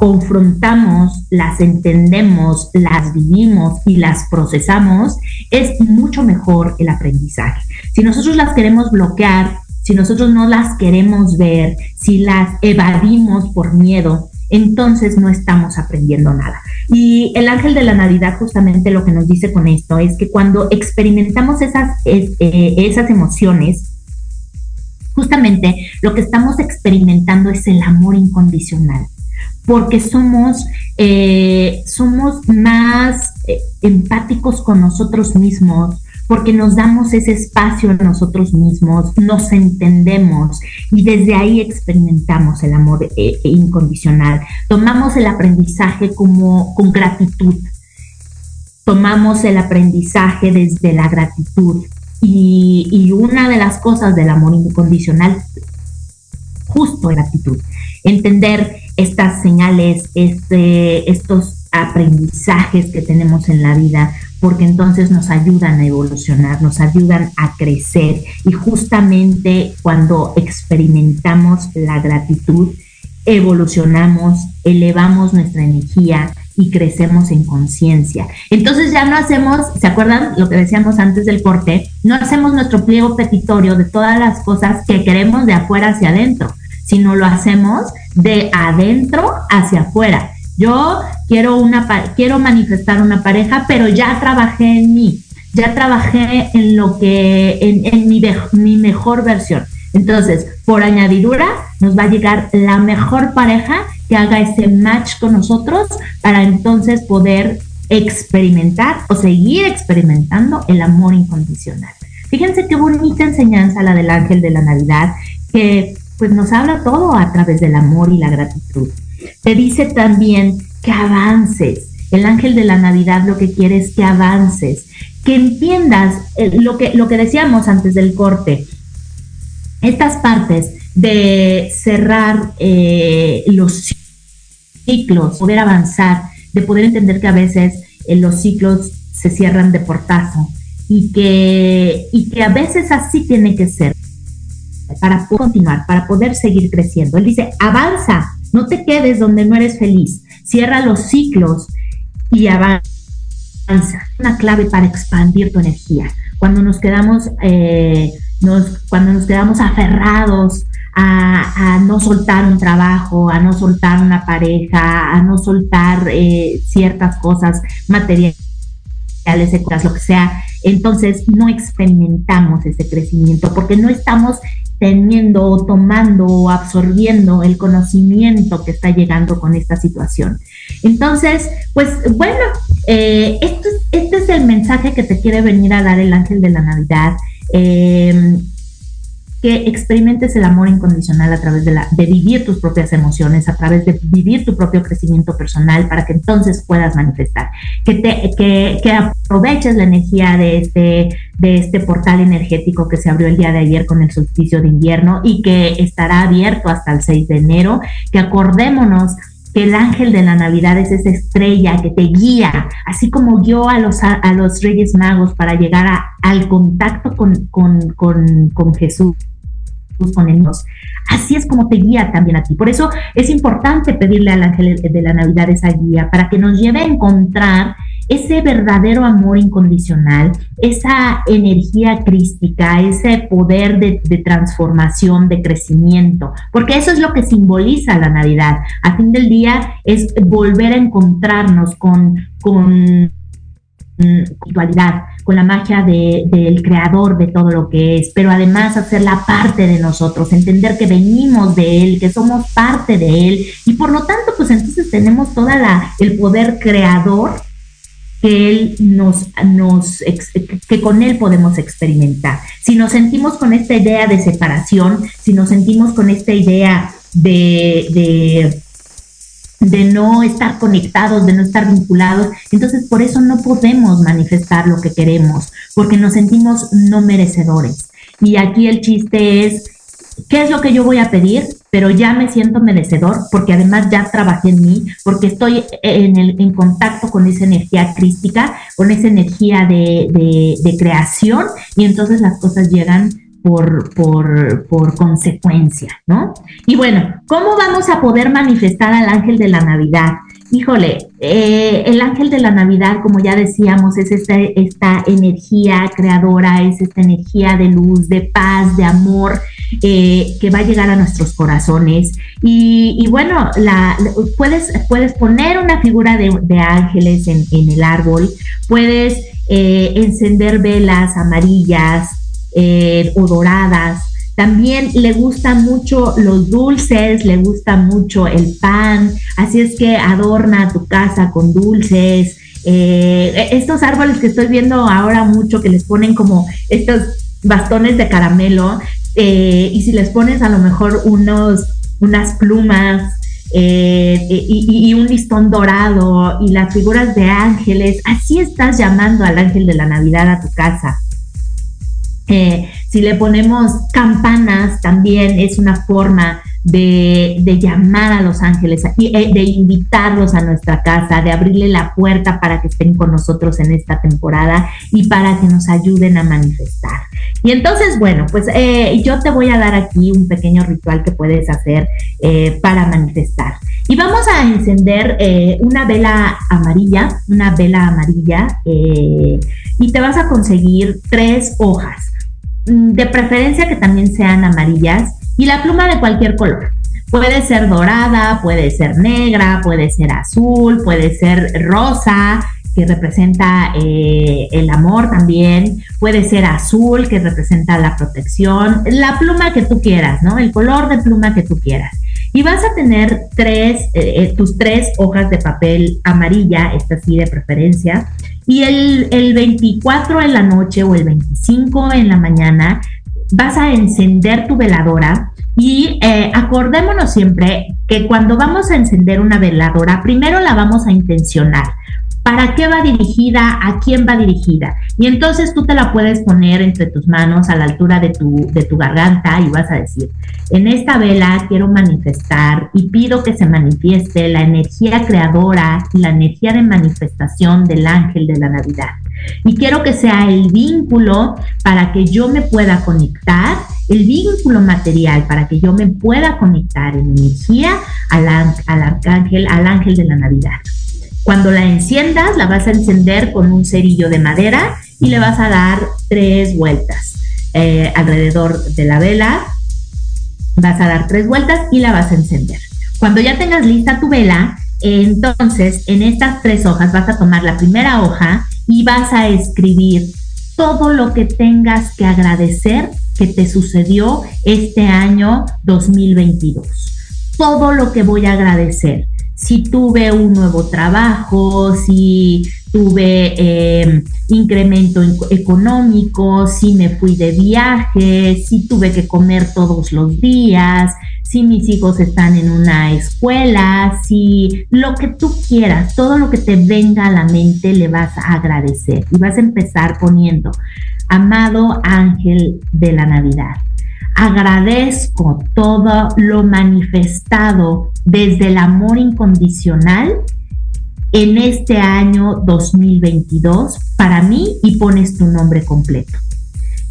confrontamos, las entendemos, las vivimos y las procesamos, es mucho mejor el aprendizaje. Si nosotros las queremos bloquear, si nosotros no las queremos ver, si las evadimos por miedo, entonces no estamos aprendiendo nada. Y el ángel de la Navidad justamente lo que nos dice con esto es que cuando experimentamos esas, eh, esas emociones, justamente lo que estamos experimentando es el amor incondicional, porque somos, eh, somos más eh, empáticos con nosotros mismos, porque nos damos ese espacio a nosotros mismos, nos entendemos y desde ahí experimentamos el amor eh, eh, incondicional. Tomamos el aprendizaje como con gratitud. Tomamos el aprendizaje desde la gratitud. Y, una de las cosas del amor incondicional, justo gratitud. Entender estas señales, este, estos aprendizajes que tenemos en la vida, porque entonces nos ayudan a evolucionar, nos ayudan a crecer y justamente cuando experimentamos la gratitud, evolucionamos, elevamos nuestra energía y crecemos en conciencia. Entonces ya no hacemos, ¿se acuerdan lo que decíamos antes del corte? No hacemos nuestro pliego petitorio de todas las cosas que queremos de afuera hacia adentro, sino lo hacemos de adentro hacia afuera. Yo quiero, una, quiero manifestar una pareja, pero ya trabajé en mí, ya trabajé en lo que, en, mi, mi mejor versión. Entonces, por añadidura, nos va a llegar la mejor pareja que haga ese match con nosotros para entonces poder experimentar o seguir experimentando el amor incondicional. Fíjense qué bonita enseñanza la del ángel de la Navidad, que pues nos habla todo a través del amor y la gratitud. Te dice también que avances. El ángel de la Navidad lo que quiere es que avances, que entiendas eh, lo, que, lo que decíamos antes del corte. Estas partes de cerrar eh, los ciclos, poder avanzar, de poder entender que a veces eh, los ciclos se cierran de portazo y que, y que a veces así tiene que ser para continuar, para poder seguir creciendo. Él dice, avanza, no te quedes donde no eres feliz. Cierra los ciclos y avanza. Una clave para expandir tu energía. Cuando nos quedamos, eh, cuando nos quedamos aferrados a, no soltar un trabajo, a no soltar una pareja, a no soltar eh, ciertas cosas materiales, lo que sea, entonces no experimentamos ese crecimiento porque no estamos teniendo o tomando o absorbiendo el conocimiento que está llegando con esta situación. Entonces, pues bueno, eh, este es es el mensaje que te quiere venir a dar el ángel de la Navidad. Eh, que experimentes el amor incondicional a través de, la, de vivir tus propias emociones, a través de vivir tu propio crecimiento personal para que entonces puedas manifestar, que, te, que, que aproveches la energía de este, de este portal energético que se abrió el día de ayer con el solsticio de invierno y que estará abierto hasta el 6 de enero, que acordémonos que el ángel de la Navidad es esa estrella que te guía, así como guió a los, a, los Reyes Magos para llegar a, al contacto con, con, con, con Jesús con el Así es como te guía también a ti. Por eso es importante pedirle al ángel de la Navidad esa guía para que nos lleve a encontrar ese verdadero amor incondicional, esa energía crística, ese poder de, transformación, de crecimiento, porque eso es lo que simboliza la Navidad. A fin del día es volver a encontrarnos con, con espiritualidad, con la magia del creador de todo lo que es, pero además hacerla parte de nosotros, entender que venimos de él, que somos parte de él y por lo tanto pues entonces tenemos toda la el poder creador que él nos nos que con él podemos experimentar. Si nos sentimos con esta idea de separación, si nos sentimos con esta idea de de no estar conectados, de no estar vinculados. Entonces, por eso no podemos manifestar lo que queremos, porque nos sentimos no merecedores. Y aquí el chiste es, ¿qué es lo que yo voy a pedir? Pero ya me siento merecedor, porque además ya trabajé en mí, porque estoy en, el, en contacto con esa energía crística, con esa energía de, de, creación, y entonces las cosas llegan por, por, por, consecuencia, ¿no? Y bueno, ¿cómo vamos a poder manifestar al ángel de la Navidad? Híjole, eh, el ángel de la Navidad, como ya decíamos, es esta, esta energía creadora, es esta energía de luz, de paz, de amor, eh, que va a llegar a nuestros corazones. Y, bueno, puedes, puedes poner una figura de, ángeles en, en, el árbol, puedes eh, encender velas amarillas, eh, o doradas. También le gustan mucho los dulces, le gusta mucho el pan, así es que adorna tu casa con dulces. Eh, estos árboles que estoy viendo ahora mucho, que les ponen como estos bastones de caramelo, eh, y si les pones a lo mejor unos, unas plumas, y, y, un listón dorado y las figuras de ángeles, así estás llamando al ángel de la Navidad a tu casa. Eh, si le ponemos campanas, también es una forma de, llamar a los ángeles, eh, de invitarlos a nuestra casa, de abrirle la puerta para que estén con nosotros en esta temporada y para que nos ayuden a manifestar. Y entonces, bueno, pues eh, yo te voy a dar aquí un pequeño ritual que puedes hacer para manifestar. Y vamos a encender una vela amarilla, una vela amarilla, y te vas a conseguir tres hojas. Mm, de preferencia que también sean amarillas y la pluma de cualquier color. Puede ser dorada, puede ser negra, puede ser azul, puede ser rosa, que representa eh, el amor también, puede ser azul, que representa la protección, la pluma que tú quieras, ¿no? El color de pluma que tú quieras. Y vas a tener tres, eh, eh, tus tres hojas de papel amarilla, esta sí de preferencia, y el, el 24 en la noche o el 25 en la mañana vas a encender tu veladora y eh, acordémonos siempre que cuando vamos a encender una veladora, primero la vamos a intencionar para qué va dirigida, a quién va dirigida. Y entonces tú te la puedes poner entre tus manos a la altura de tu, de tu garganta y vas a decir, en esta vela quiero manifestar y pido que se manifieste la energía creadora y la energía de manifestación del ángel de la Navidad. Y quiero que sea el vínculo para que yo me pueda conectar, el vínculo material para que yo me pueda conectar en energía al, al arcángel, al ángel de la Navidad. Cuando la enciendas, la vas a encender con un cerillo de madera y le vas a dar tres vueltas eh, alrededor de la vela. Vas a dar tres vueltas y la vas a encender. Cuando ya tengas lista tu vela, entonces en estas tres hojas vas a tomar la primera hoja y vas a escribir todo lo que tengas que agradecer que te sucedió este año 2022. Todo lo que voy a agradecer si tuve un nuevo trabajo, si tuve eh, incremento económico, si me fui de viaje, si tuve que comer todos los días, si mis hijos están en una escuela, si lo que tú quieras, todo lo que te venga a la mente le vas a agradecer y vas a empezar poniendo, amado ángel de la Navidad. Agradezco todo lo manifestado desde el amor incondicional en este año 2022 para mí y pones tu nombre completo.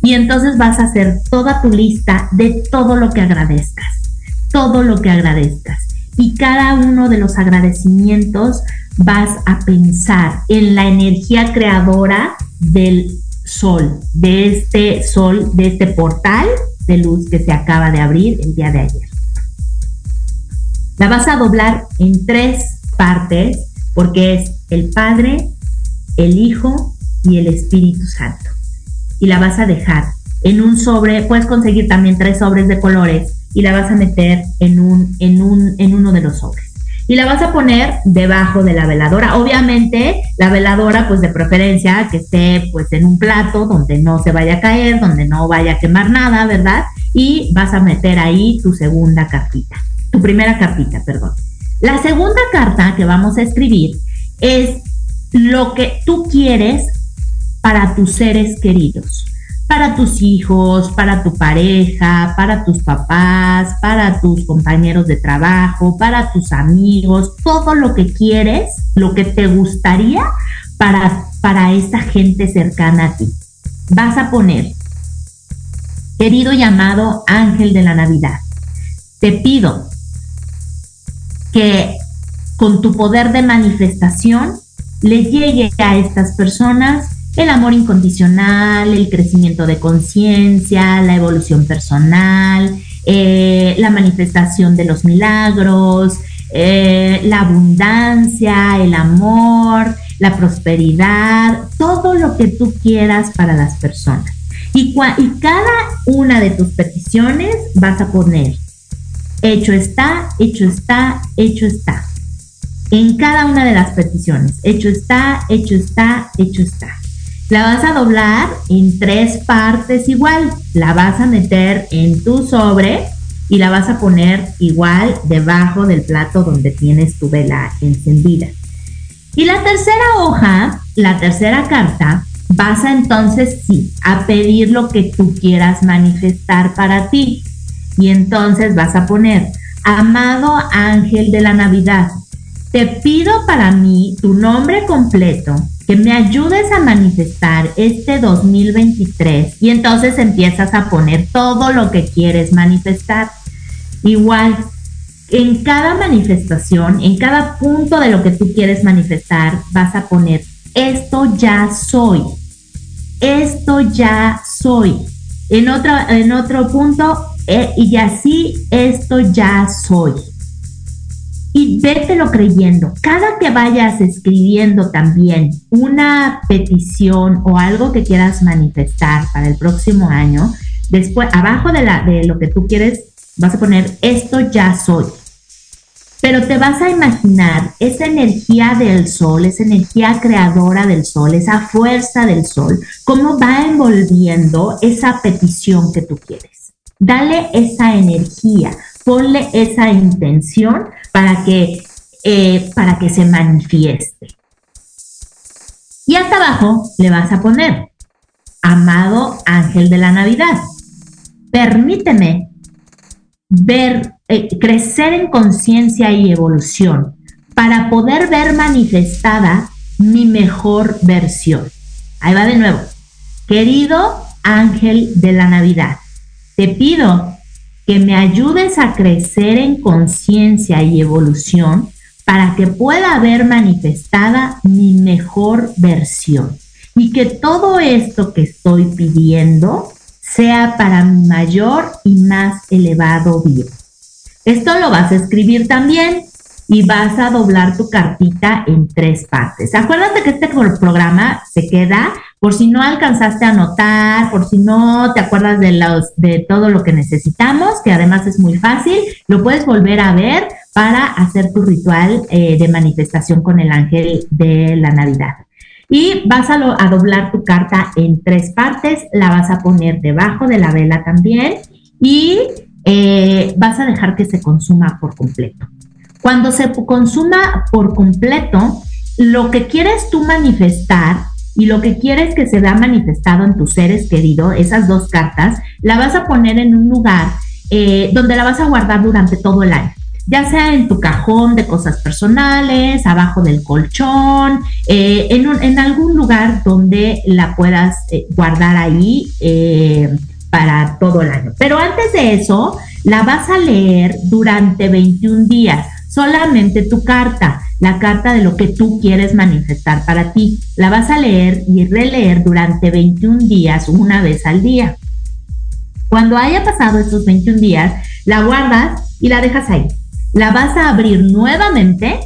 Y entonces vas a hacer toda tu lista de todo lo que agradezcas todo lo que agradezcas. Y cada uno de los agradecimientos vas a pensar en la energía creadora del sol, de este sol, de este portal de luz que se acaba de abrir el día de ayer. La vas a doblar en tres partes porque es el Padre, el Hijo y el Espíritu Santo. Y la vas a dejar en un sobre, puedes conseguir también tres sobres de colores y la vas a meter en, un, en, un, en uno de los sobres. Y la vas a poner debajo de la veladora. Obviamente, la veladora, pues de preferencia, que esté pues en un plato donde no se vaya a caer, donde no vaya a quemar nada, ¿verdad? Y vas a meter ahí tu segunda cartita, tu primera cartita, perdón. La segunda carta que vamos a escribir es lo que tú quieres para tus seres queridos para tus hijos, para tu pareja, para tus papás, para tus compañeros de trabajo, para tus amigos, todo lo que quieres, lo que te gustaría para, para esta gente cercana a ti. Vas a poner, querido llamado ángel de la Navidad, te pido que con tu poder de manifestación le llegue a estas personas el amor incondicional, el crecimiento de conciencia, la evolución personal, eh, la manifestación de los milagros, eh, la abundancia, el amor, la prosperidad, todo lo que tú quieras para las personas. Y, y cada una de tus peticiones vas a poner, hecho está, hecho está, hecho está. En cada una de las peticiones, hecho está, hecho está, hecho está. La vas a doblar en tres partes igual. La vas a meter en tu sobre y la vas a poner igual debajo del plato donde tienes tu vela encendida. Y la tercera hoja, la tercera carta, vas a entonces sí a pedir lo que tú quieras manifestar para ti. Y entonces vas a poner, amado ángel de la Navidad, te pido para mí tu nombre completo que me ayudes a manifestar este 2023 y entonces empiezas a poner todo lo que quieres manifestar. Igual, en cada manifestación, en cada punto de lo que tú quieres manifestar, vas a poner, esto ya soy, esto ya soy. En otro, en otro punto, eh, y así, esto ya soy y vételo creyendo. Cada que vayas escribiendo también una petición o algo que quieras manifestar para el próximo año, después abajo de, la, de lo que tú quieres vas a poner esto ya soy. Pero te vas a imaginar esa energía del sol, esa energía creadora del sol, esa fuerza del sol, cómo va envolviendo esa petición que tú quieres. Dale esa energía, ponle esa intención para que, eh, para que se manifieste. Y hasta abajo le vas a poner, amado ángel de la Navidad, permíteme eh, crecer en conciencia y evolución para poder ver manifestada mi mejor versión. Ahí va de nuevo. Querido ángel de la Navidad, te pido que me ayudes a crecer en conciencia y evolución para que pueda ver manifestada mi mejor versión y que todo esto que estoy pidiendo sea para mi mayor y más elevado bien. Esto lo vas a escribir también y vas a doblar tu cartita en tres partes. Acuérdate que este programa se queda por si no alcanzaste a anotar, por si no te acuerdas de, los, de todo lo que necesitamos, que además es muy fácil, lo puedes volver a ver para hacer tu ritual eh, de manifestación con el ángel de la Navidad. Y vas a, doblar tu carta en tres partes, la vas a poner debajo de la vela también y eh, vas a dejar que se consuma por completo. Cuando se consuma por completo, lo que quieres tú manifestar y lo que quieres que se vea manifestado en tus seres queridos, esas dos cartas, la vas a poner en un lugar eh, donde la vas a guardar durante todo el año ya sea en tu cajón de cosas personales, abajo del colchón, eh, en, algún lugar donde la puedas guardar ahí para todo el año. Pero antes de eso, la vas a leer durante 21 días, solamente tu carta, la carta de lo que tú quieres manifestar para ti. La vas a leer y releer durante 21 días, una vez al día. Cuando haya pasado estos 21 días, la guardas y la dejas ahí. La vas a abrir nuevamente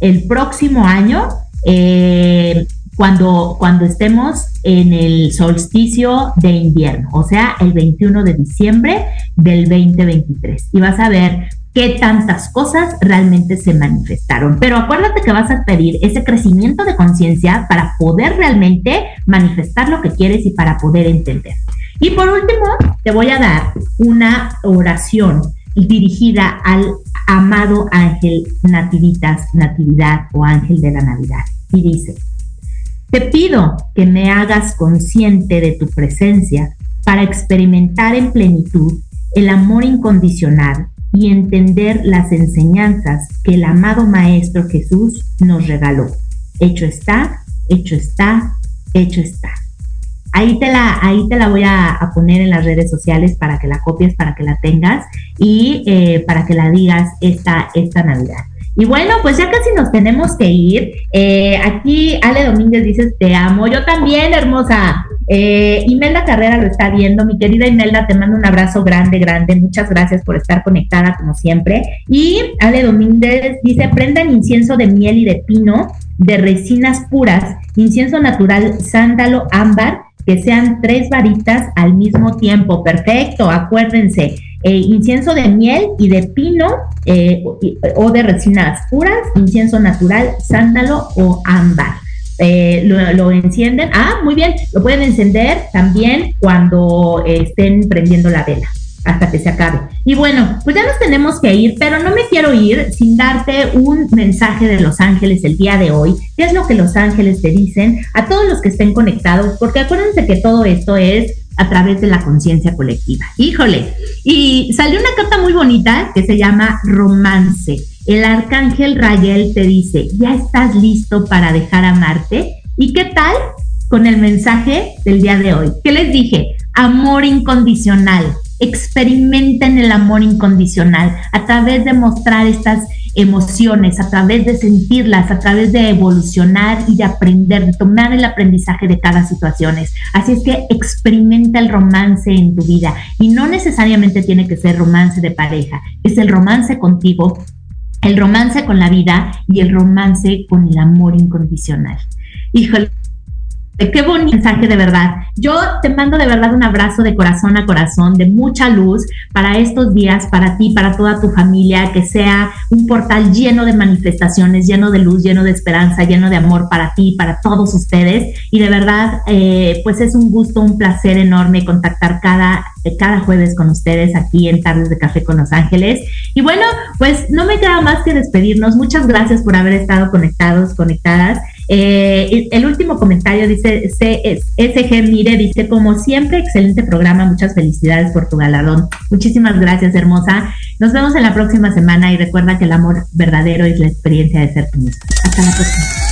el próximo año eh, cuando, cuando estemos en el solsticio de invierno, o sea, el 21 de diciembre del 2023. Y vas a ver qué tantas cosas realmente se manifestaron. Pero acuérdate que vas a pedir ese crecimiento de conciencia para poder realmente manifestar lo que quieres y para poder entender. Y por último, te voy a dar una oración dirigida al amado ángel nativitas, natividad o ángel de la Navidad. Y dice, te pido que me hagas consciente de tu presencia para experimentar en plenitud el amor incondicional y entender las enseñanzas que el amado Maestro Jesús nos regaló. Hecho está, hecho está, hecho está. Ahí te la, ahí te la voy a, poner en las redes sociales para que la copies, para que la tengas y eh, para que la digas esta, esta Navidad. Y bueno, pues ya casi nos tenemos que ir. Eh, aquí Ale Domínguez dice, te amo. Yo también, hermosa. Eh, Imelda Carrera lo está viendo. Mi querida Imelda, te mando un abrazo grande, grande. Muchas gracias por estar conectada como siempre. Y Ale Domínguez dice, prendan incienso de miel y de pino, de resinas puras, incienso natural, sándalo, ámbar, que sean tres varitas al mismo tiempo. Perfecto, acuérdense. Eh, incienso de miel y de pino eh, o de resinas puras, incienso natural, sándalo o ámbar. Eh, lo, encienden. Ah, muy bien, lo pueden encender también cuando estén prendiendo la vela hasta que se acabe. Y bueno, pues ya nos tenemos que ir, pero no me quiero ir sin darte un mensaje de Los Ángeles el día de hoy. ¿Qué es lo que Los Ángeles te dicen a todos los que estén conectados? Porque acuérdense que todo esto es a través de la conciencia colectiva. Híjole, y salió una carta muy bonita que se llama Romance. El arcángel Raguel te dice, ¿ya estás listo para dejar amarte? ¿Y qué tal con el mensaje del día de hoy? ¿Qué les dije? Amor incondicional. Experimenten el amor incondicional a través de mostrar estas emociones, a través de sentirlas, a través de evolucionar y de aprender, de tomar el aprendizaje de cada situación. Así es que experimenta el romance en tu vida y no necesariamente tiene que ser romance de pareja, es el romance contigo, el romance con la vida y el romance con el amor incondicional. Híjole Qué bonito mensaje de verdad. Yo te mando de verdad un abrazo de corazón a corazón, de mucha luz para estos días, para ti, para toda tu familia, que sea un portal lleno de manifestaciones, lleno de luz, lleno de esperanza, lleno de amor para ti, para todos ustedes. Y de verdad, eh, pues es un gusto, un placer enorme contactar cada, cada jueves con ustedes aquí en Tardes de Café con Los Ángeles. Y bueno, pues no me queda más que despedirnos. Muchas gracias por haber estado conectados, conectadas. Eh, el último comentario dice SG Mire, dice, como siempre, excelente programa, muchas felicidades por tu galardón. Muchísimas gracias, hermosa. Nos vemos en la próxima semana y recuerda que el amor verdadero es la experiencia de ser tú mismo. Hasta la próxima.